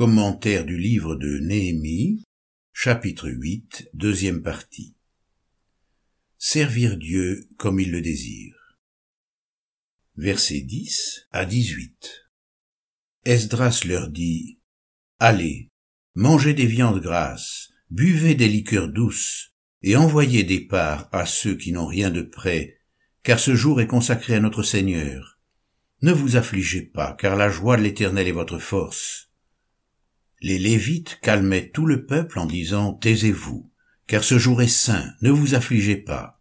Commentaire du livre de Néhémie, chapitre 8, deuxième partie. Servir Dieu comme il le désire. Versets 10 à 18. Esdras leur dit, Allez, mangez des viandes grasses, buvez des liqueurs douces, et envoyez des parts à ceux qui n'ont rien de près, car ce jour est consacré à notre Seigneur. Ne vous affligez pas, car la joie de l'Éternel est votre force. Les Lévites calmaient tout le peuple en disant Taisez-vous, car ce jour est saint, ne vous affligez pas.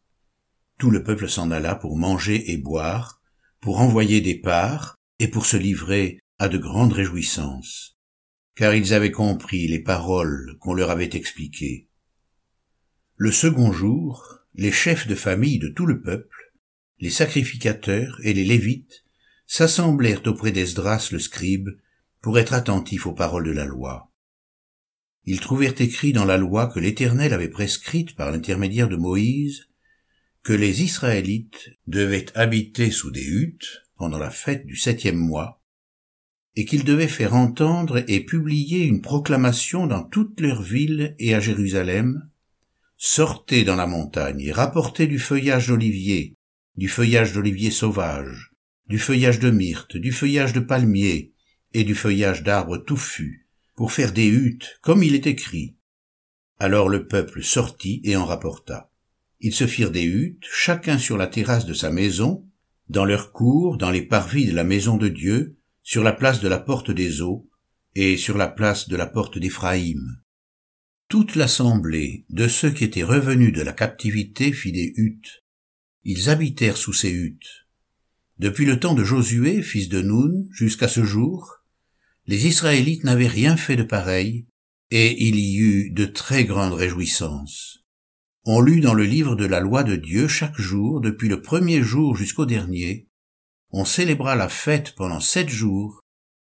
Tout le peuple s'en alla pour manger et boire, pour envoyer des parts, et pour se livrer à de grandes réjouissances, car ils avaient compris les paroles qu'on leur avait expliquées. Le second jour, les chefs de famille de tout le peuple, les sacrificateurs et les Lévites s'assemblèrent auprès d'Esdras le scribe pour être attentifs aux paroles de la loi. Ils trouvèrent écrit dans la loi que l'Éternel avait prescrite par l'intermédiaire de Moïse que les Israélites devaient habiter sous des huttes pendant la fête du septième mois, et qu'ils devaient faire entendre et publier une proclamation dans toutes leurs villes et à Jérusalem, sortez dans la montagne et rapportez du feuillage d'olivier, du feuillage d'olivier sauvage, du feuillage de myrte, du feuillage de palmier et du feuillage d'arbres touffus, pour faire des huttes, comme il est écrit. Alors le peuple sortit et en rapporta. Ils se firent des huttes, chacun sur la terrasse de sa maison, dans leur cour, dans les parvis de la maison de Dieu, sur la place de la porte des eaux, et sur la place de la porte d'Éphraïm. Toute l'assemblée de ceux qui étaient revenus de la captivité fit des huttes. Ils habitèrent sous ces huttes. Depuis le temps de Josué, fils de Nun, jusqu'à ce jour, les Israélites n'avaient rien fait de pareil, et il y eut de très grandes réjouissances. On lut dans le livre de la loi de Dieu chaque jour, depuis le premier jour jusqu'au dernier, on célébra la fête pendant sept jours,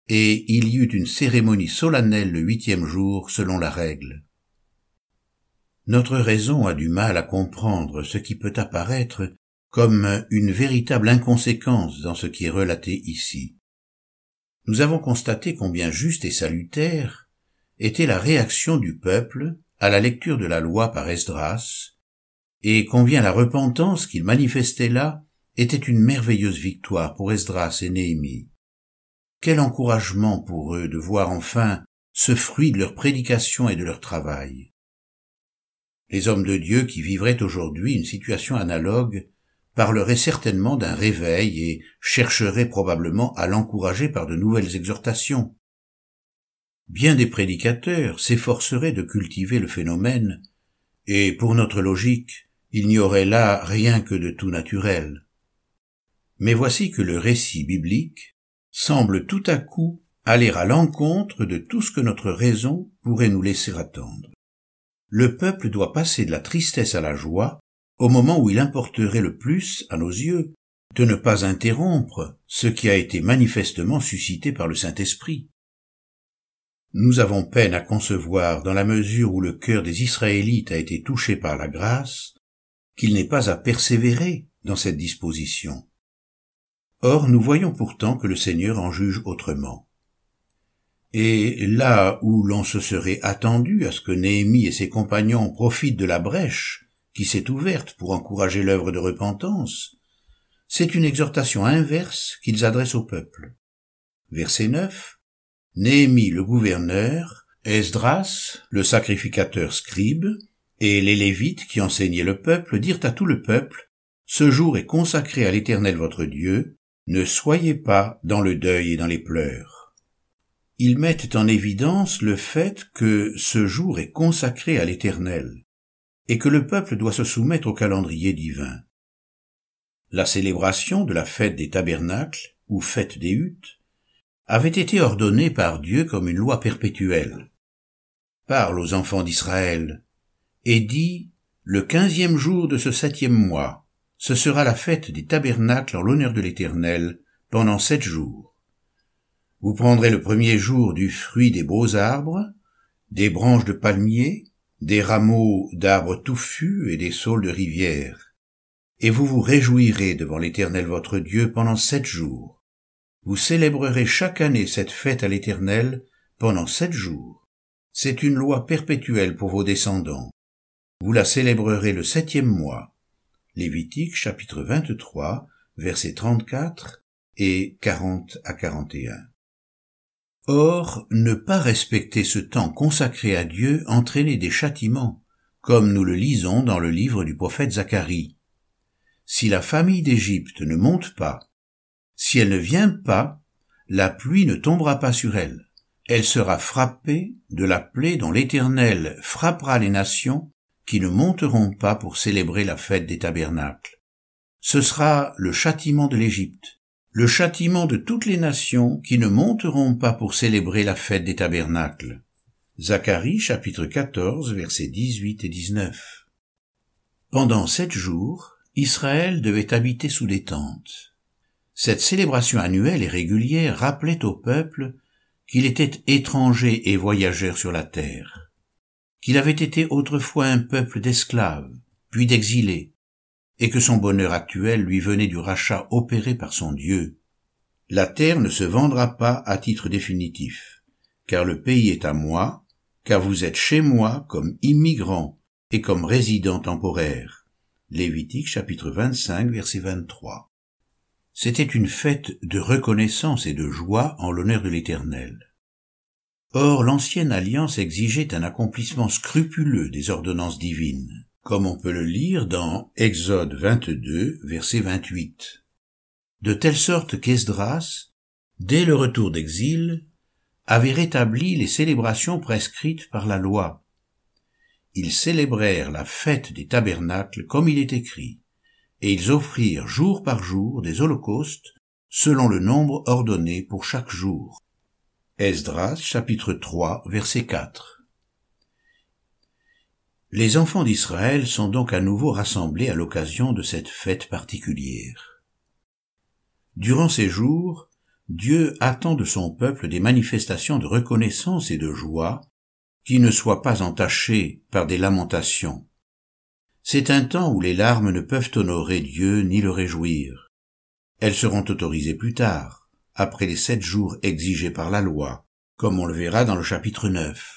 et il y eut une cérémonie solennelle le huitième jour selon la règle. Notre raison a du mal à comprendre ce qui peut apparaître comme une véritable inconséquence dans ce qui est relaté ici. Nous avons constaté combien juste et salutaire était la réaction du peuple à la lecture de la loi par Esdras, et combien la repentance qu'il manifestait là était une merveilleuse victoire pour Esdras et Néhémie. Quel encouragement pour eux de voir enfin ce fruit de leur prédication et de leur travail. Les hommes de Dieu qui vivraient aujourd'hui une situation analogue parleraient certainement d'un réveil et chercheraient probablement à l'encourager par de nouvelles exhortations. Bien des prédicateurs s'efforceraient de cultiver le phénomène, et pour notre logique, il n'y aurait là rien que de tout naturel. Mais voici que le récit biblique semble tout à coup aller à l'encontre de tout ce que notre raison pourrait nous laisser attendre le peuple doit passer de la tristesse à la joie au moment où il importerait le plus, à nos yeux, de ne pas interrompre ce qui a été manifestement suscité par le Saint-Esprit. Nous avons peine à concevoir, dans la mesure où le cœur des Israélites a été touché par la grâce, qu'il n'est pas à persévérer dans cette disposition. Or, nous voyons pourtant que le Seigneur en juge autrement. Et là où l'on se serait attendu à ce que Néhémie et ses compagnons profitent de la brèche qui s'est ouverte pour encourager l'œuvre de repentance, c'est une exhortation inverse qu'ils adressent au peuple. Verset 9. Néhémie le gouverneur, Esdras le sacrificateur scribe, et les Lévites qui enseignaient le peuple dirent à tout le peuple, Ce jour est consacré à l'Éternel votre Dieu, ne soyez pas dans le deuil et dans les pleurs ils mettent en évidence le fait que ce jour est consacré à l'Éternel, et que le peuple doit se soumettre au calendrier divin. La célébration de la fête des tabernacles, ou fête des huttes, avait été ordonnée par Dieu comme une loi perpétuelle. Parle aux enfants d'Israël, et dit, le quinzième jour de ce septième mois, ce sera la fête des tabernacles en l'honneur de l'Éternel, pendant sept jours. Vous prendrez le premier jour du fruit des beaux arbres, des branches de palmiers, des rameaux d'arbres touffus et des saules de rivière. Et vous vous réjouirez devant l'Éternel votre Dieu pendant sept jours. Vous célébrerez chaque année cette fête à l'Éternel pendant sept jours. C'est une loi perpétuelle pour vos descendants. Vous la célébrerez le septième mois. Lévitique chapitre 23, versets 34 et 40 à 41. Or, ne pas respecter ce temps consacré à Dieu entraînait des châtiments, comme nous le lisons dans le livre du prophète Zacharie. Si la famille d'Égypte ne monte pas, si elle ne vient pas, la pluie ne tombera pas sur elle. Elle sera frappée de la plaie dont l'Éternel frappera les nations qui ne monteront pas pour célébrer la fête des tabernacles. Ce sera le châtiment de l'Égypte, le châtiment de toutes les nations qui ne monteront pas pour célébrer la fête des tabernacles. Zacharie chapitre 14 versets 18 et 19. Pendant sept jours, Israël devait habiter sous des tentes. Cette célébration annuelle et régulière rappelait au peuple qu'il était étranger et voyageur sur la terre, qu'il avait été autrefois un peuple d'esclaves, puis d'exilés, et que son bonheur actuel lui venait du rachat opéré par son Dieu. La terre ne se vendra pas à titre définitif, car le pays est à moi, car vous êtes chez moi comme immigrant et comme résident temporaire. Lévitique chapitre 25 verset 23. C'était une fête de reconnaissance et de joie en l'honneur de l'Éternel. Or l'ancienne alliance exigeait un accomplissement scrupuleux des ordonnances divines, comme on peut le lire dans Exode 22 verset 28. De telle sorte qu'Esdras, dès le retour d'exil, avait rétabli les célébrations prescrites par la loi. Ils célébrèrent la fête des tabernacles comme il est écrit, et ils offrirent jour par jour des holocaustes selon le nombre ordonné pour chaque jour. Esdras chapitre 3 verset 4 Les enfants d'Israël sont donc à nouveau rassemblés à l'occasion de cette fête particulière. Durant ces jours, Dieu attend de son peuple des manifestations de reconnaissance et de joie qui ne soient pas entachées par des lamentations. C'est un temps où les larmes ne peuvent honorer Dieu ni le réjouir. Elles seront autorisées plus tard, après les sept jours exigés par la loi, comme on le verra dans le chapitre 9.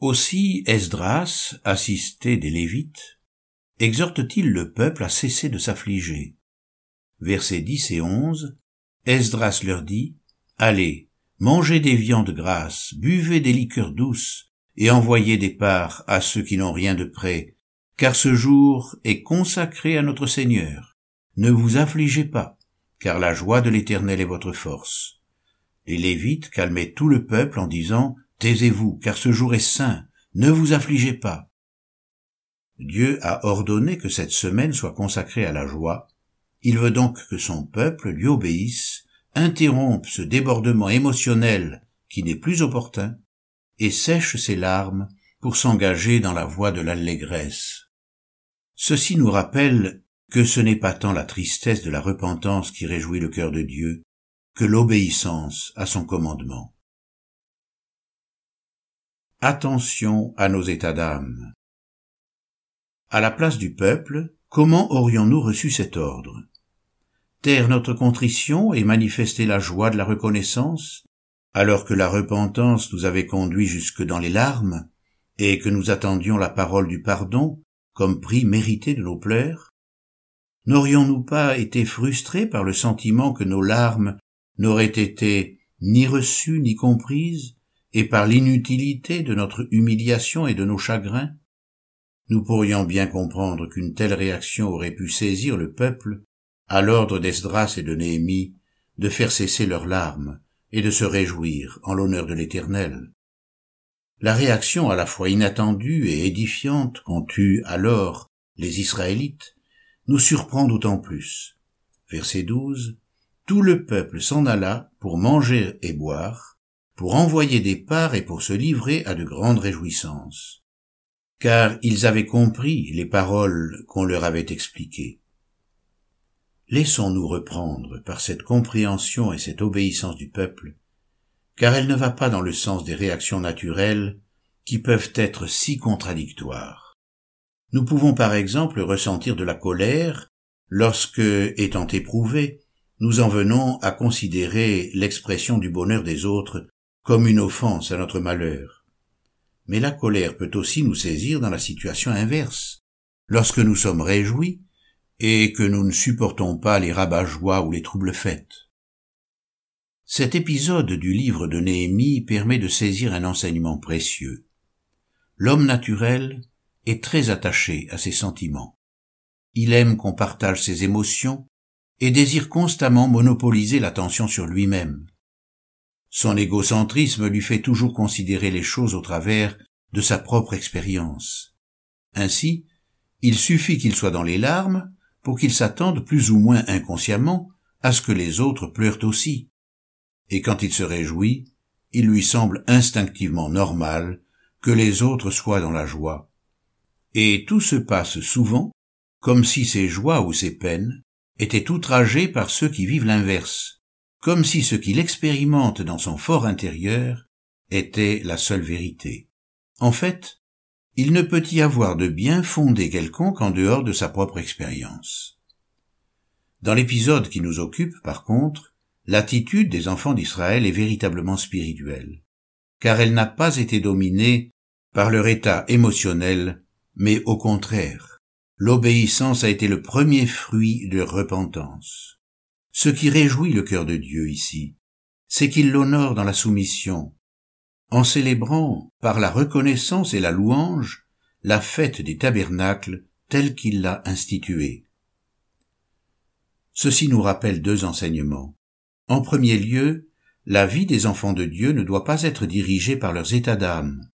Aussi Esdras, assisté des Lévites, exhorte-t-il le peuple à cesser de s'affliger? Versets 10 et 11 Esdras leur dit, Allez, mangez des viandes grasses, buvez des liqueurs douces, et envoyez des parts à ceux qui n'ont rien de près, car ce jour est consacré à notre Seigneur. Ne vous affligez pas, car la joie de l'Éternel est votre force. Les Lévites calmaient tout le peuple en disant, Taisez-vous, car ce jour est saint, ne vous affligez pas. Dieu a ordonné que cette semaine soit consacrée à la joie, il veut donc que son peuple lui obéisse, interrompe ce débordement émotionnel qui n'est plus opportun, et sèche ses larmes pour s'engager dans la voie de l'allégresse. Ceci nous rappelle que ce n'est pas tant la tristesse de la repentance qui réjouit le cœur de Dieu, que l'obéissance à son commandement. Attention à nos états d'âme. À la place du peuple, comment aurions-nous reçu cet ordre? Taire notre contrition et manifester la joie de la reconnaissance, alors que la repentance nous avait conduit jusque dans les larmes, et que nous attendions la parole du pardon comme prix mérité de nos pleurs? N'aurions-nous pas été frustrés par le sentiment que nos larmes n'auraient été ni reçues ni comprises, et par l'inutilité de notre humiliation et de nos chagrins Nous pourrions bien comprendre qu'une telle réaction aurait pu saisir le peuple à l'ordre d'Esdras et de Néhémie, de faire cesser leurs larmes et de se réjouir en l'honneur de l'Éternel. La réaction à la fois inattendue et édifiante qu'ont eue alors les Israélites nous surprend d'autant plus. Verset 12. Tout le peuple s'en alla pour manger et boire, pour envoyer des parts et pour se livrer à de grandes réjouissances. Car ils avaient compris les paroles qu'on leur avait expliquées. Laissons-nous reprendre par cette compréhension et cette obéissance du peuple, car elle ne va pas dans le sens des réactions naturelles qui peuvent être si contradictoires. Nous pouvons par exemple ressentir de la colère lorsque, étant éprouvés, nous en venons à considérer l'expression du bonheur des autres comme une offense à notre malheur. Mais la colère peut aussi nous saisir dans la situation inverse, lorsque nous sommes réjouis et que nous ne supportons pas les rabat-joie ou les troubles fêtes. Cet épisode du livre de Néhémie permet de saisir un enseignement précieux. L'homme naturel est très attaché à ses sentiments. Il aime qu'on partage ses émotions et désire constamment monopoliser l'attention sur lui-même. Son égocentrisme lui fait toujours considérer les choses au travers de sa propre expérience. Ainsi, il suffit qu'il soit dans les larmes pour qu'il s'attende plus ou moins inconsciemment à ce que les autres pleurent aussi. Et quand il se réjouit, il lui semble instinctivement normal que les autres soient dans la joie. Et tout se passe souvent comme si ses joies ou ses peines étaient outragées par ceux qui vivent l'inverse, comme si ce qu'il expérimente dans son fort intérieur était la seule vérité. En fait, il ne peut y avoir de bien fondé quelconque en dehors de sa propre expérience. Dans l'épisode qui nous occupe, par contre, l'attitude des enfants d'Israël est véritablement spirituelle, car elle n'a pas été dominée par leur état émotionnel, mais au contraire, l'obéissance a été le premier fruit de repentance. Ce qui réjouit le cœur de Dieu ici, c'est qu'il l'honore dans la soumission, en célébrant par la reconnaissance et la louange la fête des tabernacles telle qu'il l'a instituée. Ceci nous rappelle deux enseignements. En premier lieu, la vie des enfants de Dieu ne doit pas être dirigée par leurs états d'âme.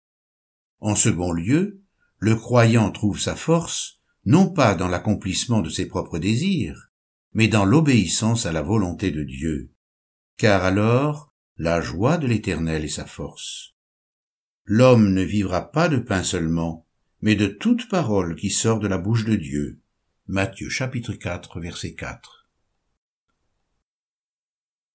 En second lieu, le croyant trouve sa force non pas dans l'accomplissement de ses propres désirs, mais dans l'obéissance à la volonté de Dieu. Car alors, la joie de l'Éternel est sa force. L'homme ne vivra pas de pain seulement, mais de toute parole qui sort de la bouche de Dieu. Matthieu chapitre 4 verset 4.